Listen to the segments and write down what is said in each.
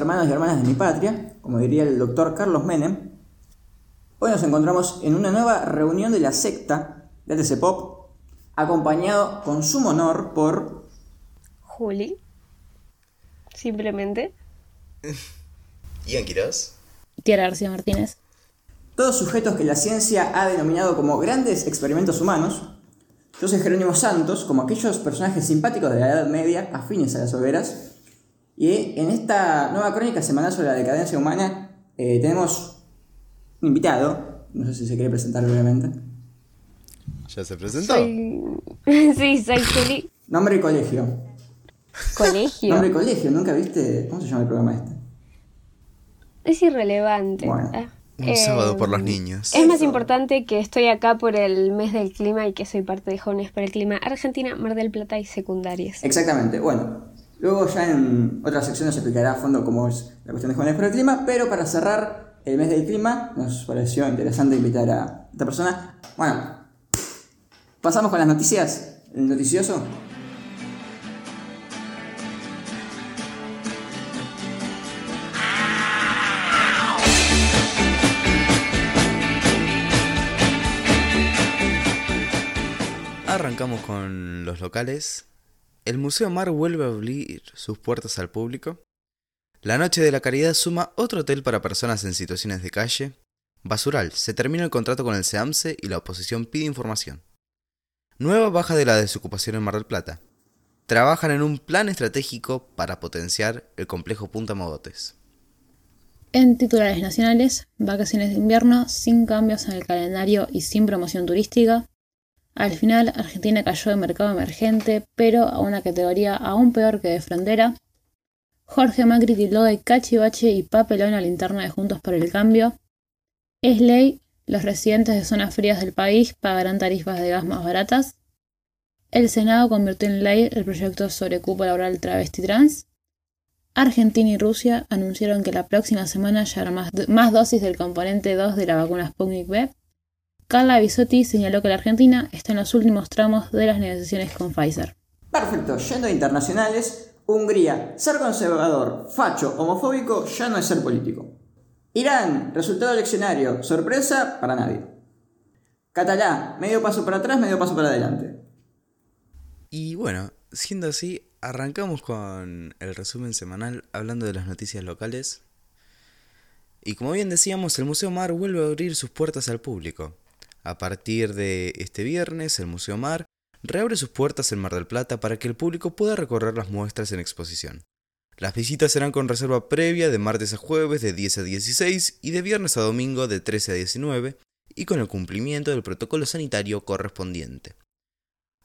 hermanos y hermanas de mi patria, como diría el doctor Carlos Menem, hoy nos encontramos en una nueva reunión de la secta de ATC Pop, acompañado con sumo honor por... Juli. Simplemente. Ian Quiroz. Tiara García Martínez. Todos sujetos que la ciencia ha denominado como grandes experimentos humanos. Yo soy Jerónimo Santos, como aquellos personajes simpáticos de la Edad Media, afines a las hogueras. Y en esta nueva crónica semanal sobre la decadencia humana eh, tenemos un invitado. No sé si se quiere presentar brevemente. Ya se presentó. Soy... sí, soy Juli. Nombre y colegio. Colegio. Nombre y colegio, ¿nunca viste? ¿Cómo se llama el programa este? Es irrelevante. Bueno. Ah, Un eh, sábado por los niños. Es más importante que estoy acá por el mes del clima y que soy parte de Jóvenes para el Clima Argentina, Mar del Plata y secundarias. Exactamente, bueno. Luego ya en otras secciones se explicará a fondo cómo es la cuestión de jóvenes por el clima, pero para cerrar el mes del clima nos pareció interesante invitar a esta persona. Bueno, pasamos con las noticias, el noticioso. Arrancamos con los locales. El Museo Mar vuelve a abrir sus puertas al público. La Noche de la Caridad suma otro hotel para personas en situaciones de calle. Basural, se termina el contrato con el SEAMSE y la oposición pide información. Nueva baja de la desocupación en Mar del Plata. Trabajan en un plan estratégico para potenciar el complejo Punta Mogotes. En titulares nacionales, vacaciones de invierno sin cambios en el calendario y sin promoción turística. Al final, Argentina cayó de mercado emergente, pero a una categoría aún peor que de frontera. Jorge Macri tildó de cachivache y papelón a la interna de Juntos por el Cambio. Es ley, los residentes de zonas frías del país pagarán tarifas de gas más baratas. El Senado convirtió en ley el proyecto sobre cupo laboral travesti trans. Argentina y Rusia anunciaron que la próxima semana llegará más, más dosis del componente 2 de la vacuna Sputnik V. Carla Bisotti señaló que la Argentina está en los últimos tramos de las negociaciones con Pfizer. Perfecto, yendo a internacionales, Hungría, ser conservador, facho, homofóbico ya no es ser político. Irán, resultado eleccionario, sorpresa para nadie. Catalá, medio paso para atrás, medio paso para adelante. Y bueno, siendo así, arrancamos con el resumen semanal hablando de las noticias locales. Y como bien decíamos, el Museo Mar vuelve a abrir sus puertas al público. A partir de este viernes, el Museo Mar reabre sus puertas en Mar del Plata para que el público pueda recorrer las muestras en exposición. Las visitas serán con reserva previa de martes a jueves de 10 a 16 y de viernes a domingo de 13 a 19 y con el cumplimiento del protocolo sanitario correspondiente.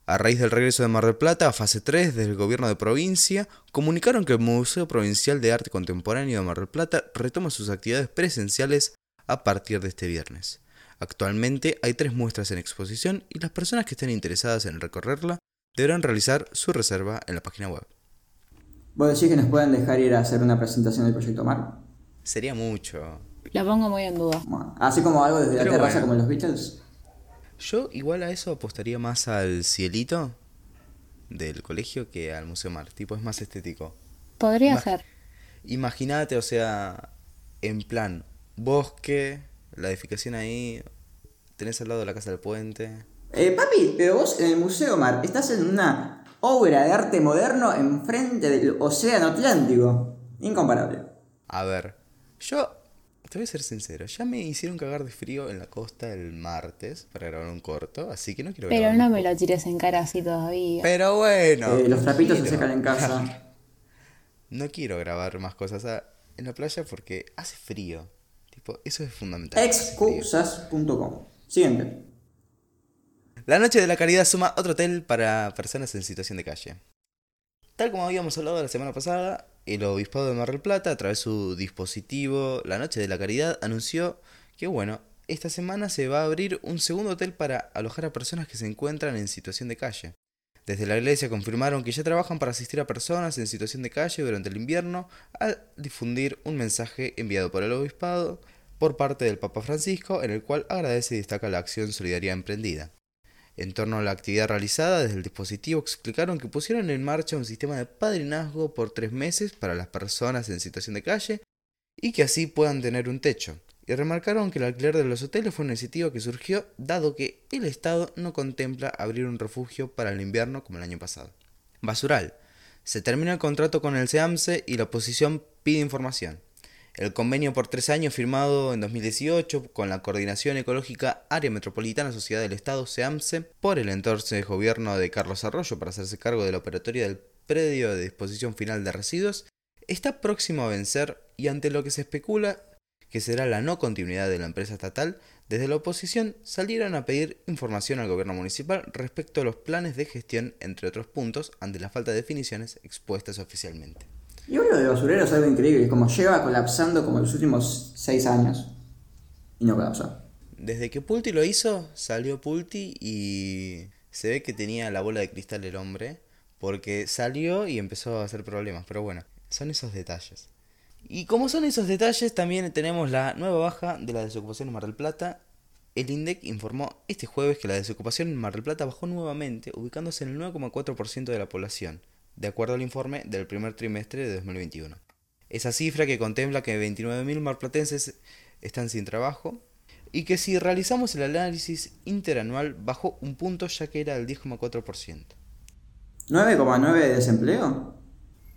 A raíz del regreso de Mar del Plata a fase 3 del gobierno de provincia, comunicaron que el Museo Provincial de Arte Contemporáneo de Mar del Plata retoma sus actividades presenciales a partir de este viernes. Actualmente hay tres muestras en exposición y las personas que estén interesadas en recorrerla deberán realizar su reserva en la página web. ¿Vos decís que nos pueden dejar ir a hacer una presentación del proyecto Mar? Sería mucho. La pongo muy en duda. Bueno, así como algo desde Pero la terraza bueno. como los Beatles. Yo igual a eso apostaría más al cielito del colegio que al Museo Mar. Tipo, es más estético. Podría Imag- ser. Imagínate, o sea, en plan, bosque, la edificación ahí, tenés al lado de la casa del puente. Eh, papi, pero vos en el Museo Mar estás en una obra de arte moderno enfrente del Océano Atlántico. Incomparable. A ver, yo te voy a ser sincero, ya me hicieron cagar de frío en la costa el martes para grabar un corto, así que no quiero Pero no me lo tires en cara así todavía. Pero bueno. Eh, los trapitos se secan en casa. No quiero grabar más cosas en la playa porque hace frío. Eso es fundamental. Excusas.com. Siguiente. La Noche de la Caridad suma otro hotel para personas en situación de calle. Tal como habíamos hablado la semana pasada, el Obispado de Mar del Plata, a través de su dispositivo La Noche de la Caridad, anunció que, bueno, esta semana se va a abrir un segundo hotel para alojar a personas que se encuentran en situación de calle. Desde la iglesia confirmaron que ya trabajan para asistir a personas en situación de calle durante el invierno al difundir un mensaje enviado por el obispado por parte del Papa Francisco en el cual agradece y destaca la acción solidaria emprendida. En torno a la actividad realizada desde el dispositivo explicaron que pusieron en marcha un sistema de padrinazgo por tres meses para las personas en situación de calle y que así puedan tener un techo. Y remarcaron que el alquiler de los hoteles fue una iniciativa que surgió dado que el Estado no contempla abrir un refugio para el invierno como el año pasado. Basural. Se termina el contrato con el SEAMSE y la oposición pide información. El convenio por tres años firmado en 2018 con la Coordinación Ecológica Área Metropolitana Sociedad del Estado SEAMSE por el entonces gobierno de Carlos Arroyo para hacerse cargo de la operatoria del predio de disposición final de residuos está próximo a vencer y ante lo que se especula que será la no continuidad de la empresa estatal, desde la oposición salieron a pedir información al gobierno municipal respecto a los planes de gestión, entre otros puntos, ante la falta de definiciones expuestas oficialmente. Y lo de basurero es algo increíble, como lleva colapsando como los últimos seis años y no colapsó. Desde que Pulti lo hizo, salió Pulti y se ve que tenía la bola de cristal el hombre, porque salió y empezó a hacer problemas, pero bueno, son esos detalles. Y como son esos detalles, también tenemos la nueva baja de la desocupación en Mar del Plata. El INDEC informó este jueves que la desocupación en Mar del Plata bajó nuevamente, ubicándose en el 9,4% de la población de acuerdo al informe del primer trimestre de 2021. Esa cifra que contempla que 29.000 marplatenses están sin trabajo y que si realizamos el análisis interanual bajó un punto ya que era del 10,4%. ¿9,9 de desempleo?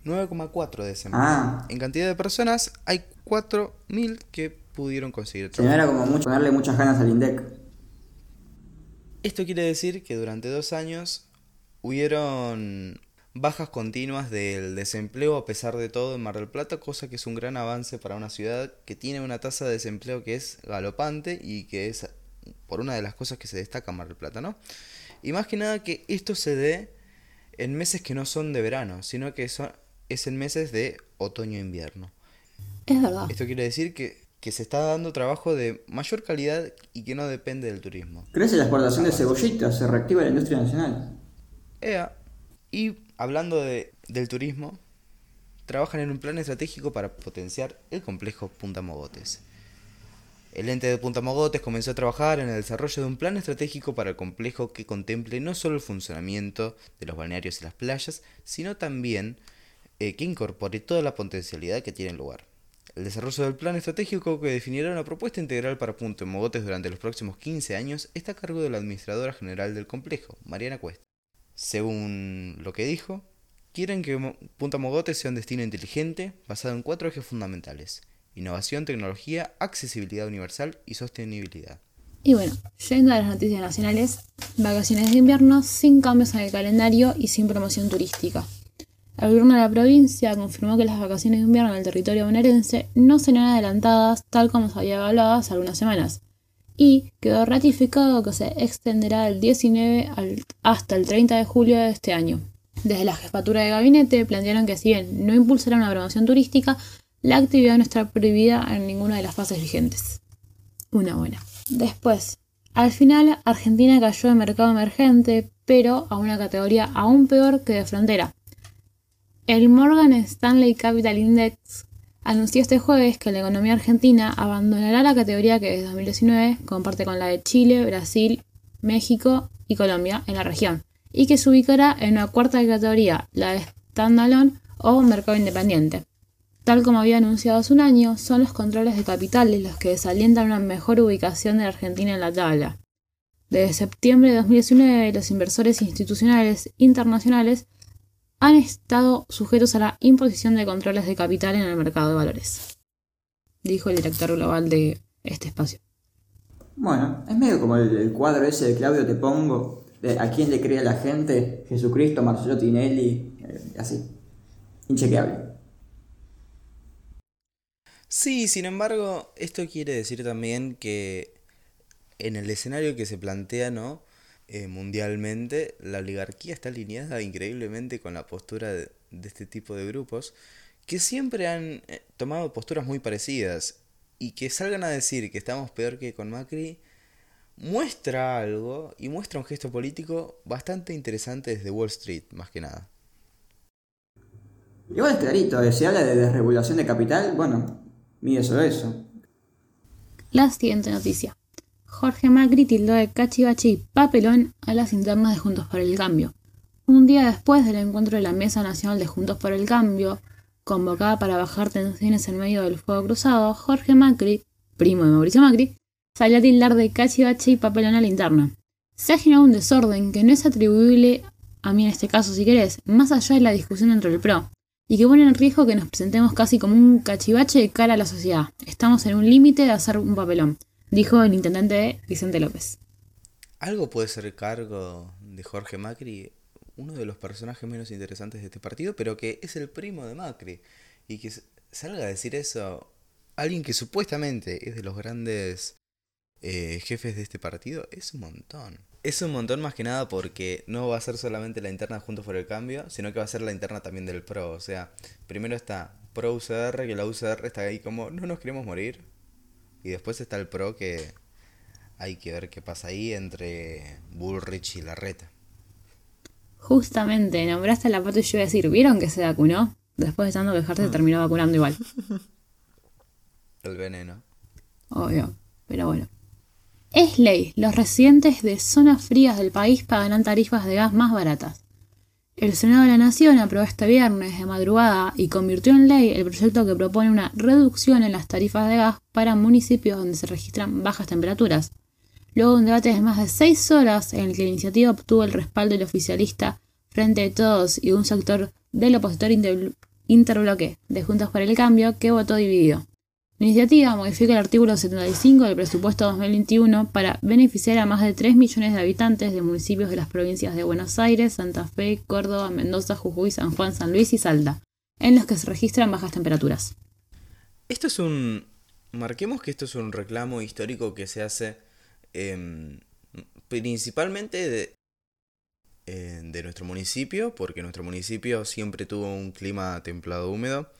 9,4 de desempleo. Ah. En cantidad de personas hay 4.000 que pudieron conseguir trabajo. era como mucho, ponerle muchas ganas al INDEC. Esto quiere decir que durante dos años hubieron bajas continuas del desempleo a pesar de todo en Mar del Plata, cosa que es un gran avance para una ciudad que tiene una tasa de desempleo que es galopante y que es por una de las cosas que se destaca en Mar del Plata, ¿no? Y más que nada que esto se dé en meses que no son de verano, sino que son, es en meses de otoño-invierno. Es verdad. Esto quiere decir que, que, se está dando trabajo de mayor calidad y que no depende del turismo. Crece la exportación de cebollitas, se reactiva la industria nacional. Ea. Y hablando de, del turismo, trabajan en un plan estratégico para potenciar el complejo Punta Mogotes. El ente de Punta Mogotes comenzó a trabajar en el desarrollo de un plan estratégico para el complejo que contemple no solo el funcionamiento de los balnearios y las playas, sino también eh, que incorpore toda la potencialidad que tiene lugar. El desarrollo del plan estratégico que definirá una propuesta integral para Punta Mogotes durante los próximos 15 años está a cargo de la administradora general del complejo, Mariana Cuesta. Según lo que dijo, quieren que Punta Mogotes sea un destino inteligente basado en cuatro ejes fundamentales. Innovación, tecnología, accesibilidad universal y sostenibilidad. Y bueno, yendo a las noticias nacionales, vacaciones de invierno sin cambios en el calendario y sin promoción turística. El gobierno de la provincia confirmó que las vacaciones de invierno en el territorio bonaerense no serán adelantadas tal como se había evaluado hace algunas semanas, y quedó ratificado que se extenderá del 19 hasta el 30 de julio de este año. Desde la jefatura de gabinete plantearon que si bien no impulsará una promoción turística, la actividad no estará prohibida en ninguna de las fases vigentes. Una buena. Después, al final Argentina cayó de mercado emergente, pero a una categoría aún peor que de frontera. El Morgan Stanley Capital Index anunció este jueves que la economía argentina abandonará la categoría que desde 2019 comparte con la de Chile, Brasil, México y Colombia en la región, y que se ubicará en una cuarta categoría, la de standalone o mercado independiente. Tal como había anunciado hace un año, son los controles de capitales los que desalientan una mejor ubicación de la Argentina en la tabla. Desde septiembre de 2019, los inversores institucionales internacionales han estado sujetos a la imposición de controles de capital en el mercado de valores, dijo el director global de este espacio. Bueno, es medio como el, cuadro ese de Claudio Te Pongo, de a quién le cree la gente, Jesucristo, Marcelo Tinelli, eh, así, inchequeable. Sí, sin embargo, esto quiere decir también que en el escenario que se plantea, ¿no? Eh, mundialmente, la oligarquía está alineada increíblemente con la postura de, este tipo de grupos que siempre han eh, tomado posturas muy parecidas y que salgan a decir que estamos peor que con Macri muestra algo y muestra un gesto político bastante interesante desde Wall Street, más que nada. Igual es clarito, eh, si habla de desregulación de capital, bueno, mide sobre eso. La siguiente noticia. Jorge Macri tildó de cachivache y papelón a las internas de Juntos por el Cambio. Un día después del encuentro de la Mesa Nacional de Juntos por el Cambio, convocada para bajar tensiones en medio del fuego cruzado, Jorge Macri, primo de Mauricio Macri, salió a tildar de cachivache y papelón a la interna. Se ha generado un desorden que no es atribuible a mí en este caso si querés, más allá de la discusión entre el PRO, y que pone en riesgo que nos presentemos casi como un cachivache de cara a la sociedad. Estamos en un límite de hacer un papelón dijo el intendente Vicente López. Algo puede ser cargo de Jorge Macri, uno de los personajes menos interesantes de este partido, pero que es el primo de Macri. Y que salga a decir eso alguien que supuestamente es de los grandes eh, jefes de este partido, es un montón. Es un montón más que nada porque no va a ser solamente la interna Juntos por el Cambio, sino que va a ser la interna también del PRO. O sea, primero está PRO UCR, que la UCR está ahí como, no nos queremos morir, y después está el pro que hay que ver qué pasa ahí entre Bullrich y Larreta. Justamente, nombraste la parte y yo iba a decir, ¿vieron que se vacunó? Después de tanto quejarse se ah. terminó vacunando igual. El veneno. Obvio, pero bueno. Es ley, los residentes de zonas frías del país pagarán tarifas de gas más baratas. El Senado de la Nación aprobó este viernes de madrugada y convirtió en ley el proyecto que propone una reducción en las tarifas de gas para municipios donde se registran bajas temperaturas. Luego de un debate de más de seis horas en el que la iniciativa obtuvo el respaldo del oficialista Frente de Todos y un sector del opositor interbloque de Juntas para el Cambio que votó dividido. La iniciativa modifica el artículo 75 del presupuesto 2021 para beneficiar a más de 3 millones de habitantes de municipios de las provincias de Buenos Aires, Santa Fe, Córdoba, Mendoza, Jujuy, San Juan, San Luis y Salta, en los que se registran bajas temperaturas. Esto es un... Marquemos que esto es un reclamo histórico que se hace em, principalmente de, eh, de nuestro municipio, porque nuestro municipio siempre tuvo un clima templado húmedo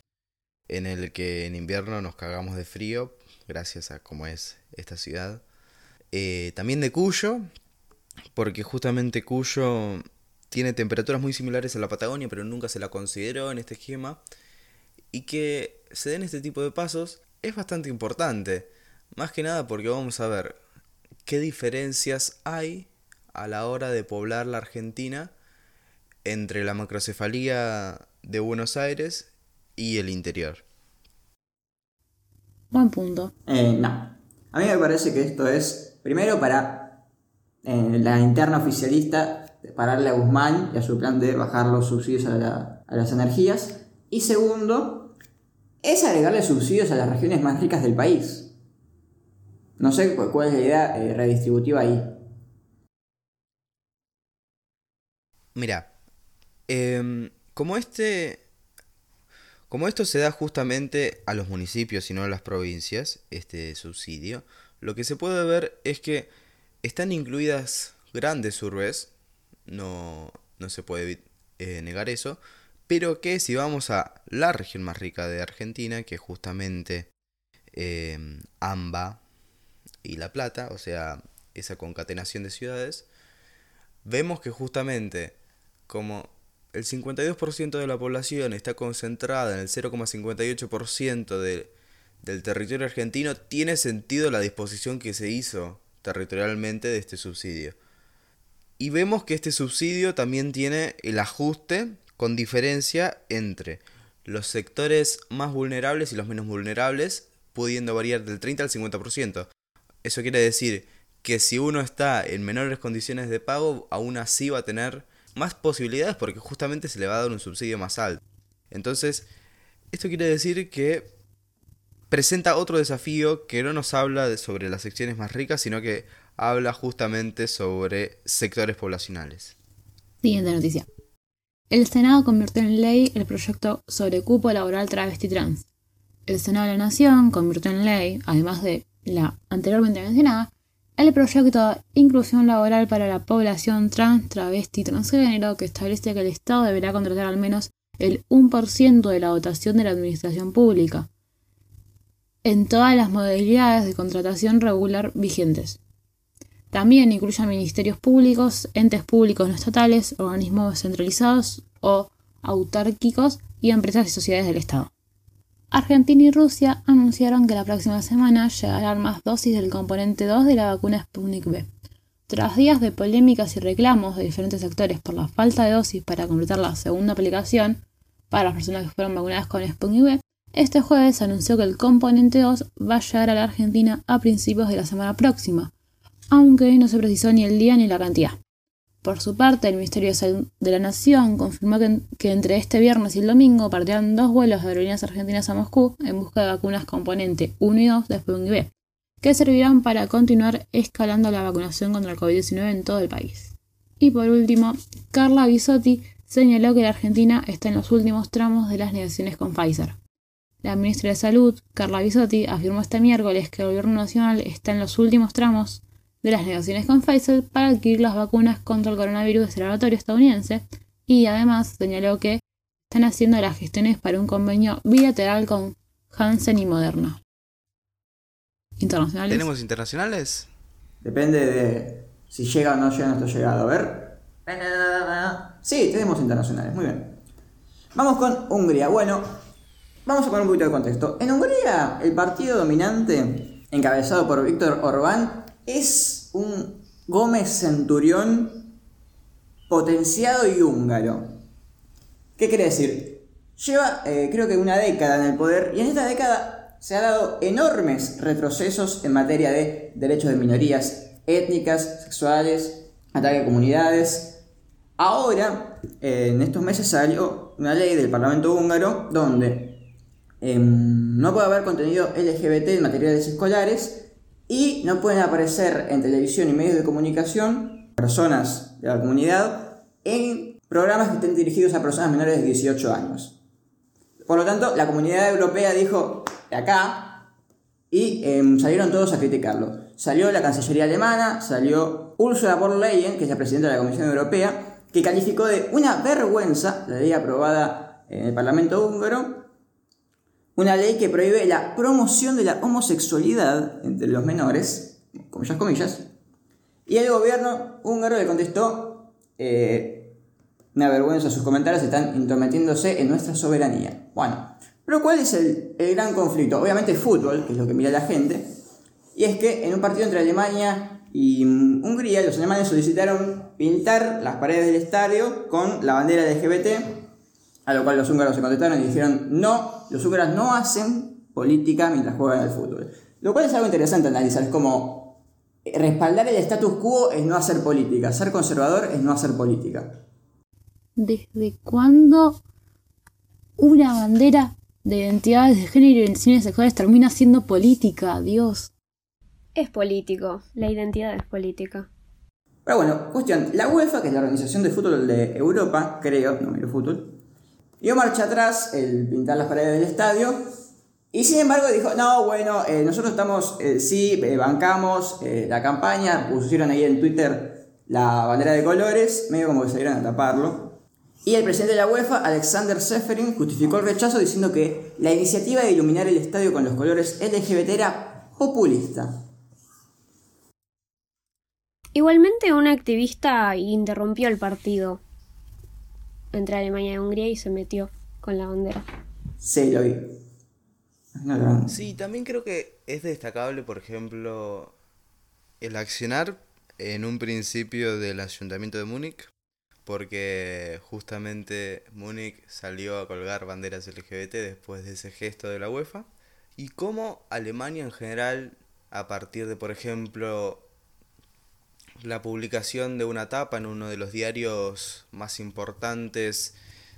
en el que en invierno nos cagamos de frío, gracias a cómo es esta ciudad. Eh, también de Cuyo, porque justamente Cuyo tiene temperaturas muy similares a la Patagonia, pero nunca se la consideró en este esquema. Y que se den este tipo de pasos es bastante importante. Más que nada porque vamos a ver qué diferencias hay a la hora de poblar la Argentina entre la macrocefalía de Buenos Aires y el interior. Buen punto. Eh, no. A mí me parece que esto es, primero, para eh, la interna oficialista pararle a Guzmán y a su plan de bajar los subsidios a, las energías. Y segundo, es agregarle subsidios a las regiones más ricas del país. No sé cuál es la idea eh, redistributiva ahí. Mira, em, como este como esto se da justamente a los municipios y no a las provincias, este subsidio, lo que se puede ver es que están incluidas grandes urbes, no, no se puede eh, negar eso, pero que si vamos a la región más rica de Argentina, que es justamente em, AMBA y La Plata, o sea, esa concatenación de ciudades, vemos que justamente como el 52% de la población está concentrada en el 0,58% del territorio argentino, tiene sentido la disposición que se hizo territorialmente de este subsidio. Y vemos que este subsidio también tiene el ajuste con diferencia entre los sectores más vulnerables y los menos vulnerables, pudiendo variar del 30 al 50%. Eso quiere decir que si uno está en menores condiciones de pago, aún así va a tener más posibilidades porque justamente se le va a dar un subsidio más alto. Entonces, esto quiere decir que presenta otro desafío que no nos habla sobre las secciones más ricas, sino que habla justamente sobre sectores poblacionales. Siguiente noticia. El Senado convirtió en ley el proyecto sobre cupo laboral travesti trans. El Senado de la Nación convirtió en ley, además de la anteriormente mencionada, el proyecto Inclusión Laboral para la Población Trans, Travesti y Transgénero, que establece que el Estado deberá contratar al menos el 1% de la dotación de la administración pública en todas las modalidades de contratación regular vigentes. También incluye ministerios públicos, entes públicos no estatales, organismos centralizados o autárquicos y empresas y sociedades del Estado. Argentina y Rusia anunciaron que la próxima semana llegarán más dosis del componente 2 de la vacuna Sputnik V. Tras días de polémicas y reclamos de diferentes sectores por la falta de dosis para completar la segunda aplicación para las personas que fueron vacunadas con Sputnik V, este jueves anunció que el componente 2 va a llegar a la Argentina a principios de la semana próxima, aunque no se precisó ni el día ni la cantidad. Por su parte, el Ministerio de Salud de la Nación confirmó que, entre este viernes y el domingo partirán dos vuelos de aerolíneas argentinas a Moscú en busca de vacunas componente 1 y 2 de Sputnik V, que servirán para continuar escalando la vacunación contra el COVID-19 en todo el país. Y por último, Carla Bisotti señaló que la Argentina está en los últimos tramos de las negociaciones con Pfizer. La ministra de Salud, Carla Bisotti, afirmó este miércoles que el Gobierno Nacional está en los últimos tramos de las negociaciones con Pfizer para adquirir las vacunas contra el coronavirus del laboratorio estadounidense y además señaló que están haciendo las gestiones para un convenio bilateral con Hansen y Moderna. ¿Internacionales? ¿Tenemos internacionales? Depende de si llega o no llega nuestro llegado. A ver. Sí, tenemos internacionales, muy bien. Vamos con Hungría. Bueno, Vamos a poner un poquito de contexto. En Hungría, el partido dominante, encabezado por Víctor Orbán, es un Gómez Centurión potenciado y húngaro. ¿Qué quiere decir? Lleva, eh, creo que una década en el poder y en esta década se han dado enormes retrocesos en materia de derechos de minorías étnicas, sexuales, ataque a comunidades. Ahora, eh, en estos meses salió una ley del Parlamento húngaro donde Em, no puede haber contenido LGBT en materiales escolares y no pueden aparecer en televisión y medios de comunicación personas de la comunidad en programas que estén dirigidos a personas menores de 18 años. Por lo tanto, la comunidad europea dijo de acá y em, salieron todos a criticarlo. Salió la Cancillería alemana, salió Ursula von Leyen, que es la presidenta de la Comisión Europea, que calificó de una vergüenza la ley aprobada en el Parlamento húngaro una ley que prohíbe la promoción de la homosexualidad entre los menores, comillas, comillas, y el gobierno húngaro le contestó, eh, una vergüenza, sus comentarios están intrometiéndose en nuestra soberanía. Bueno, pero ¿cuál es el, el gran conflicto? Obviamente fútbol, que es lo que mira la gente, y es que en un partido entre Alemania y Hungría, los alemanes solicitaron pintar las paredes del estadio con la bandera LGBT a lo cual los húngaros se contestaron y dijeron, no, los húngaros no hacen política mientras juegan al fútbol. Lo cual es algo interesante analizar, es como respaldar el status quo es no hacer política, ser conservador es no hacer política. ¿Desde cuándo una bandera de identidades de género y identidades sexuales termina siendo política? Dios. Es político, la identidad es política. Pero bueno, cuestión, la UEFA, que es la organización de fútbol de Europa, creo, no miro fútbol, dio marcha atrás el pintar las paredes del estadio. Y sin embargo dijo, no, bueno, eh, nosotros estamos, eh, sí, eh, bancamos la campaña, pusieron ahí en Twitter la bandera de colores, medio como que salieron a taparlo. Y el presidente de la UEFA, Alexander Seferin, justificó el rechazo diciendo que la iniciativa de iluminar el estadio con los colores LGBT era populista. Igualmente un activista interrumpió el partido entre Alemania y Hungría y se metió con la bandera. Sí, lo vi. Sí, también creo que es destacable, por ejemplo, el accionar en un principio del ayuntamiento de Múnich, porque justamente Múnich salió a colgar banderas LGBT después de ese gesto de la UEFA, y cómo Alemania en general, a partir de, por ejemplo, la publicación de una tapa en uno de los diarios más importantes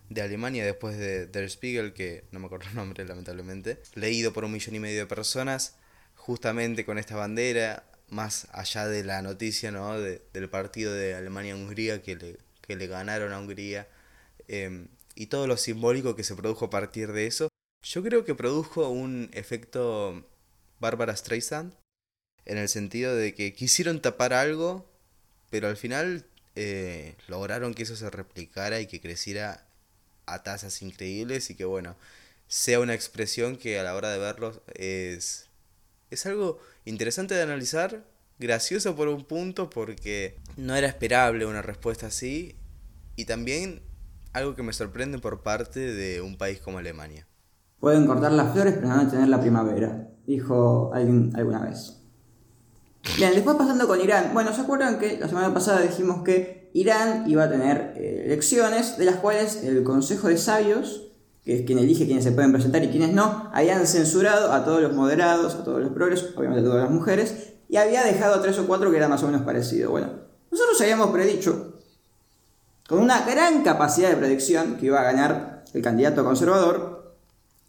de Alemania después de Der Spiegel, que no me acuerdo el nombre lamentablemente, leído por un millón y medio de personas, justamente con esta bandera, más allá de la noticia ¿no? del partido de Alemania-Hungría que le, que le ganaron a Hungría, em, y todo lo simbólico que se produjo a partir de eso, yo creo que produjo un efecto Bárbara Streisand, en el sentido de que quisieron tapar algo pero al final eh, lograron que eso se replicara y que creciera a tasas increíbles y que bueno, sea una expresión que a la hora de verlo es, es algo interesante de analizar, gracioso por un punto porque no era esperable una respuesta así y también algo que me sorprende por parte de un país como Alemania. Pueden cortar las flores pero no tener la primavera, dijo alguien alguna vez. Bien, después pasando con Irán. Bueno, ¿se acuerdan que la semana pasada dijimos que Irán iba a tener eh, elecciones de las cuales el Consejo de Sabios, que es quien elige quiénes se pueden presentar y quiénes no, habían censurado a todos los moderados, a todos los progresos, obviamente a todas las mujeres, y había dejado a tres o cuatro que era más o menos parecido. Bueno, nosotros habíamos predicho, con una gran capacidad de predicción, que iba a ganar el candidato conservador.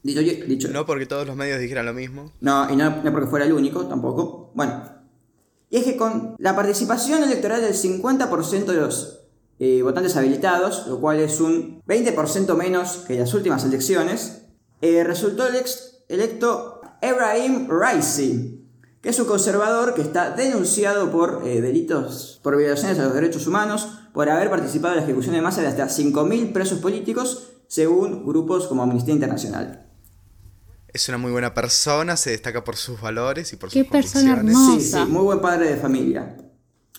Dicho, dicho, no porque todos los medios dijeran lo mismo. No, y no, no porque fuera el único tampoco. Bueno, y es que con la participación electoral del 50% de los eh, votantes habilitados, lo cual es un 20% menos que las últimas elecciones, eh, resultó electo Ebrahim Raisi, que es un conservador que está denunciado por eh, delitos, por violaciones a los derechos humanos, por haber participado en la ejecución de masa de hasta 5.000 presos políticos, según grupos como Amnistía Internacional es una muy buena persona, se destaca por sus valores y por sus Qué persona hermosa. Sí, sí, muy buen padre de familia.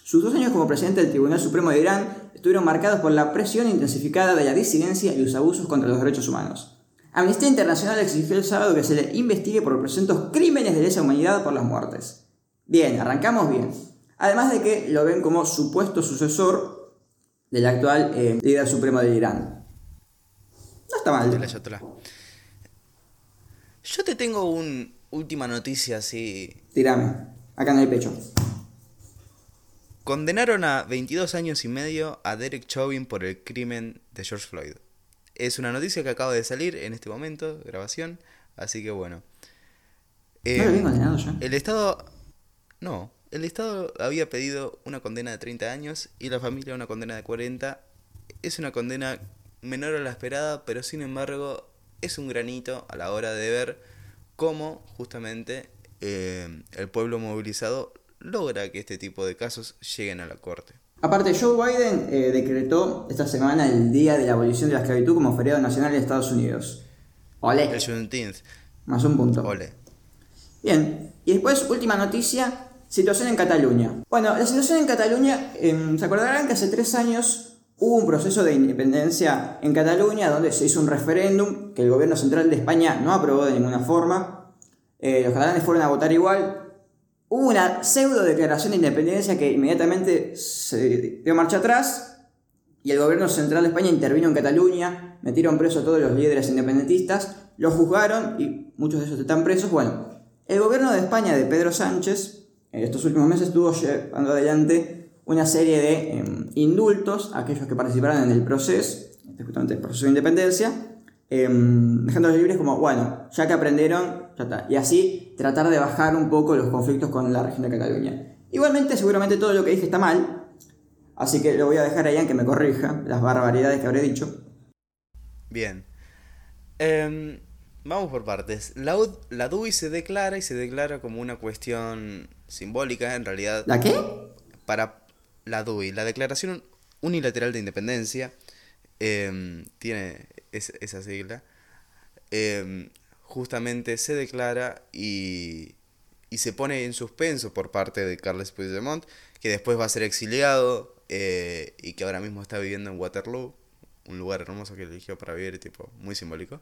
Sus dos años como presidente del Tribunal Supremo de Irán estuvieron marcados por la presión intensificada de la disidencia y los abusos contra los derechos humanos. Amnistía Internacional exigió el sábado que se le investigue por presuntos crímenes de lesa humanidad por las muertes. Bien, arrancamos bien. Además de que lo ven como supuesto sucesor del actual eh, líder supremo de Irán. No está mal. Yo te tengo una última noticia así. Tírame, acá en el pecho. Condenaron a 22 años y medio a Derek Chauvin por el crimen de George Floyd. Es una noticia que acaba de salir en este momento, grabación, así que bueno. Eh, ya? El Estado... No, el Estado había pedido una condena de 30 años y la familia una condena de 40. Es una condena menor a la esperada, pero sin embargo es un granito a la hora de ver cómo justamente eh, el pueblo movilizado logra que este tipo de casos lleguen a la corte. Aparte, Joe Biden eh, decretó esta semana el Día de la Abolición de la Esclavitud como feriado nacional de Estados Unidos. Ole. El Juneteenth. Más un punto. Ole. Bien, y después, última noticia, situación en Cataluña. Bueno, la situación en Cataluña, em, se acordarán que hace tres años Hubo un proceso de independencia en Cataluña donde se hizo un referéndum que el gobierno central de España no aprobó de ninguna forma. Eh, los catalanes fueron a votar igual. Hubo una pseudo declaración de independencia que inmediatamente se dio marcha atrás y el gobierno central de España intervino en Cataluña, metieron preso a todos los líderes independentistas, los juzgaron y muchos de ellos están presos. Bueno, el gobierno de España de Pedro Sánchez en estos últimos meses estuvo llevando adelante una serie de em, indultos a aquellos que participaron en el proceso, este justamente el proceso de independencia, em, dejándolos libres como, bueno, ya que aprendieron, ya está. Y así tratar de bajar un poco los conflictos con la región de Cataluña. Igualmente, seguramente todo lo que dije está mal, así que lo voy a dejar a Ian que me corrija las barbaridades que habré dicho. Bien. Em, vamos por partes. La, la DUI se declara y se declara como una cuestión simbólica, en realidad. ¿La qué? Para la DUI, la Declaración Unilateral de Independencia, em, tiene esa sigla, em, justamente se declara y, y, se pone en suspenso por parte de Carles Puigdemont, que después va a ser exiliado eh, y que ahora mismo está viviendo en Waterloo, un lugar hermoso que eligió para vivir, tipo, muy simbólico.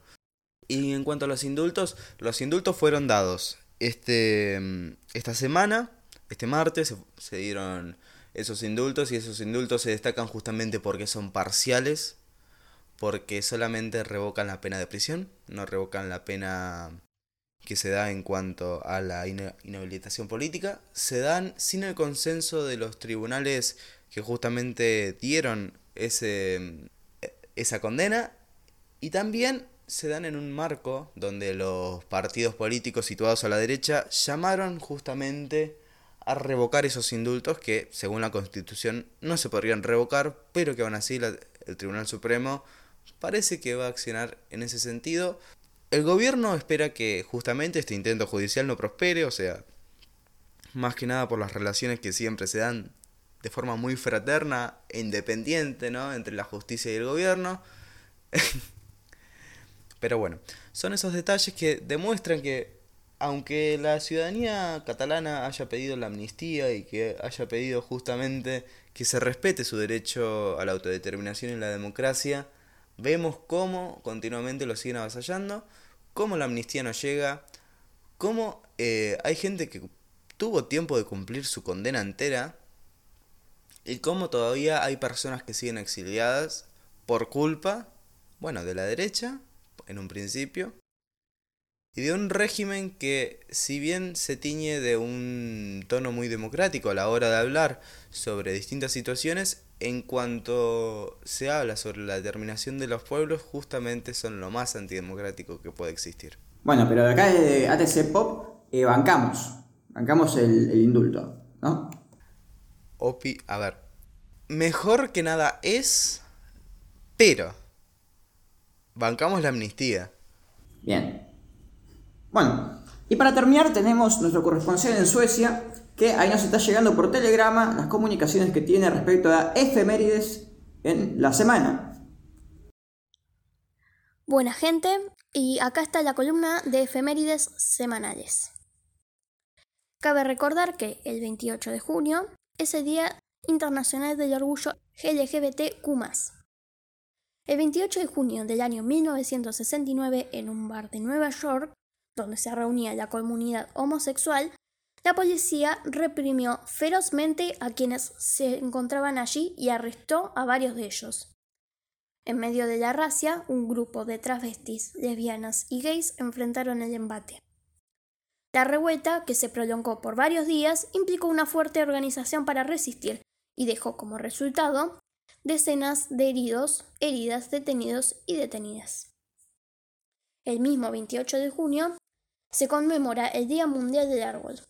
Y en cuanto a los indultos, los indultos fueron dados este, em, esta semana, este martes, se dieron esos indultos y esos indultos se destacan justamente porque son parciales, porque solamente revocan la pena de prisión, no revocan la pena que se da en cuanto a la inhabilitación política, se dan sin el consenso de los tribunales que justamente dieron ese, esa condena y también se dan en un marco donde los partidos políticos situados a la derecha llamaron justamente a revocar esos indultos que, según la Constitución, no se podrían revocar, pero que aún así el Tribunal Supremo parece que va a accionar en ese sentido. El gobierno espera que justamente este intento judicial no prospere, o sea, más que nada por las relaciones que siempre se dan de forma muy fraterna e independiente, ¿no? Entre la justicia y el gobierno. Pero bueno, son esos detalles que demuestran que aunque la ciudadanía catalana haya pedido la amnistía y que haya pedido justamente que se respete su derecho a la autodeterminación y la democracia, vemos cómo continuamente lo siguen avasallando, cómo la amnistía no llega, cómo eh, hay gente que tuvo tiempo de cumplir su condena entera y cómo todavía hay personas que siguen exiliadas por culpa, bueno, de la derecha, en un principio, y de un régimen que, si bien se tiñe de un tono muy democrático a la hora de hablar sobre distintas situaciones, en cuanto se habla sobre la determinación de los pueblos, justamente son lo más antidemocrático que puede existir. Bueno, pero de acá de ATC Pop eh, bancamos, bancamos el, el indulto, ¿no? Opi, a ver, mejor que nada es, pero bancamos la amnistía. Bien. Bueno, y para terminar tenemos nuestro corresponsal en Suecia, que ahí nos está llegando por telegrama las comunicaciones que tiene respecto a efemérides en la semana. Buena gente, y acá está la columna de efemérides semanales. Cabe recordar que el 28 de junio es el Día Internacional del Orgullo LGBTQ. El 28 de junio del año 1969, en un bar de Nueva York, donde se reunía la comunidad homosexual, la policía reprimió ferozmente a quienes se encontraban allí y arrestó a varios de ellos. En medio de la racia, un grupo de travestis, lesbianas y gays enfrentaron el embate. La revuelta, que se prolongó por varios días, implicó una fuerte organización para resistir y dejó como resultado decenas de heridos, heridas, detenidos y detenidas. El mismo 28 de junio se conmemora el Día Mundial del Árbol.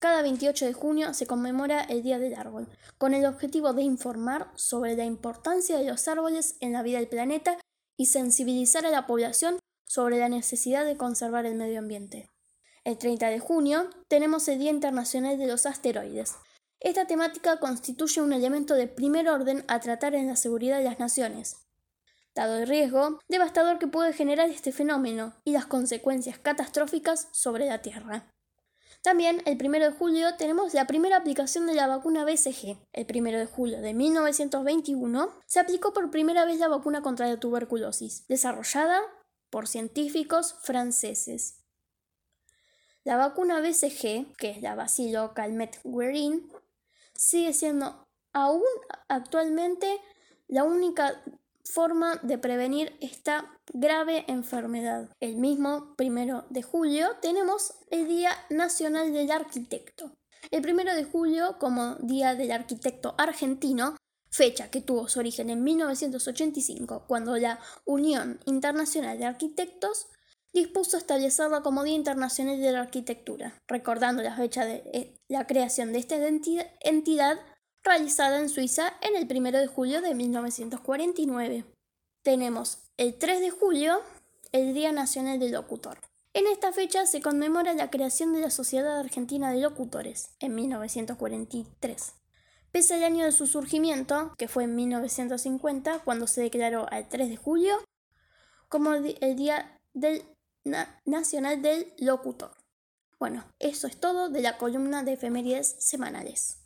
Cada 28 de junio se conmemora el Día del Árbol, con el objetivo de informar sobre la importancia de los árboles en la vida del planeta y sensibilizar a la población sobre la necesidad de conservar el medio ambiente. El 30 de junio tenemos el Día Internacional de los Asteroides, esta temática constituye un elemento de primer orden a tratar en la seguridad de las naciones, dado el riesgo devastador que puede generar este fenómeno y las consecuencias catastróficas sobre la Tierra. También el 1 de julio tenemos la primera aplicación de la vacuna BCG. El 1 de julio de 1921 se aplicó por primera vez la vacuna contra la tuberculosis, desarrollada por científicos franceses. La vacuna BCG, que es la Bacilo Calmet Guerin, sigue siendo aún actualmente la única forma de prevenir esta grave enfermedad. El mismo primero de julio tenemos el Día Nacional del Arquitecto. El primero de julio, como Día del Arquitecto Argentino, fecha que tuvo su origen en 1985, cuando la Unión Internacional de Arquitectos dispuso establecerla como Día Internacional de la Arquitectura, recordando la fecha de eh, la creación de esta entidad realizada en Suiza en el 1 de julio de 1949. Tenemos el 3 de julio, el Día Nacional del Locutor. En esta fecha se conmemora la creación de la Sociedad Argentina de Locutores, en 1943. Pese al año de su surgimiento, que fue en 1950, cuando se declaró al 3 de julio como el Día del Nacional del Locutor. Bueno, eso es todo de la columna de efemérides semanales.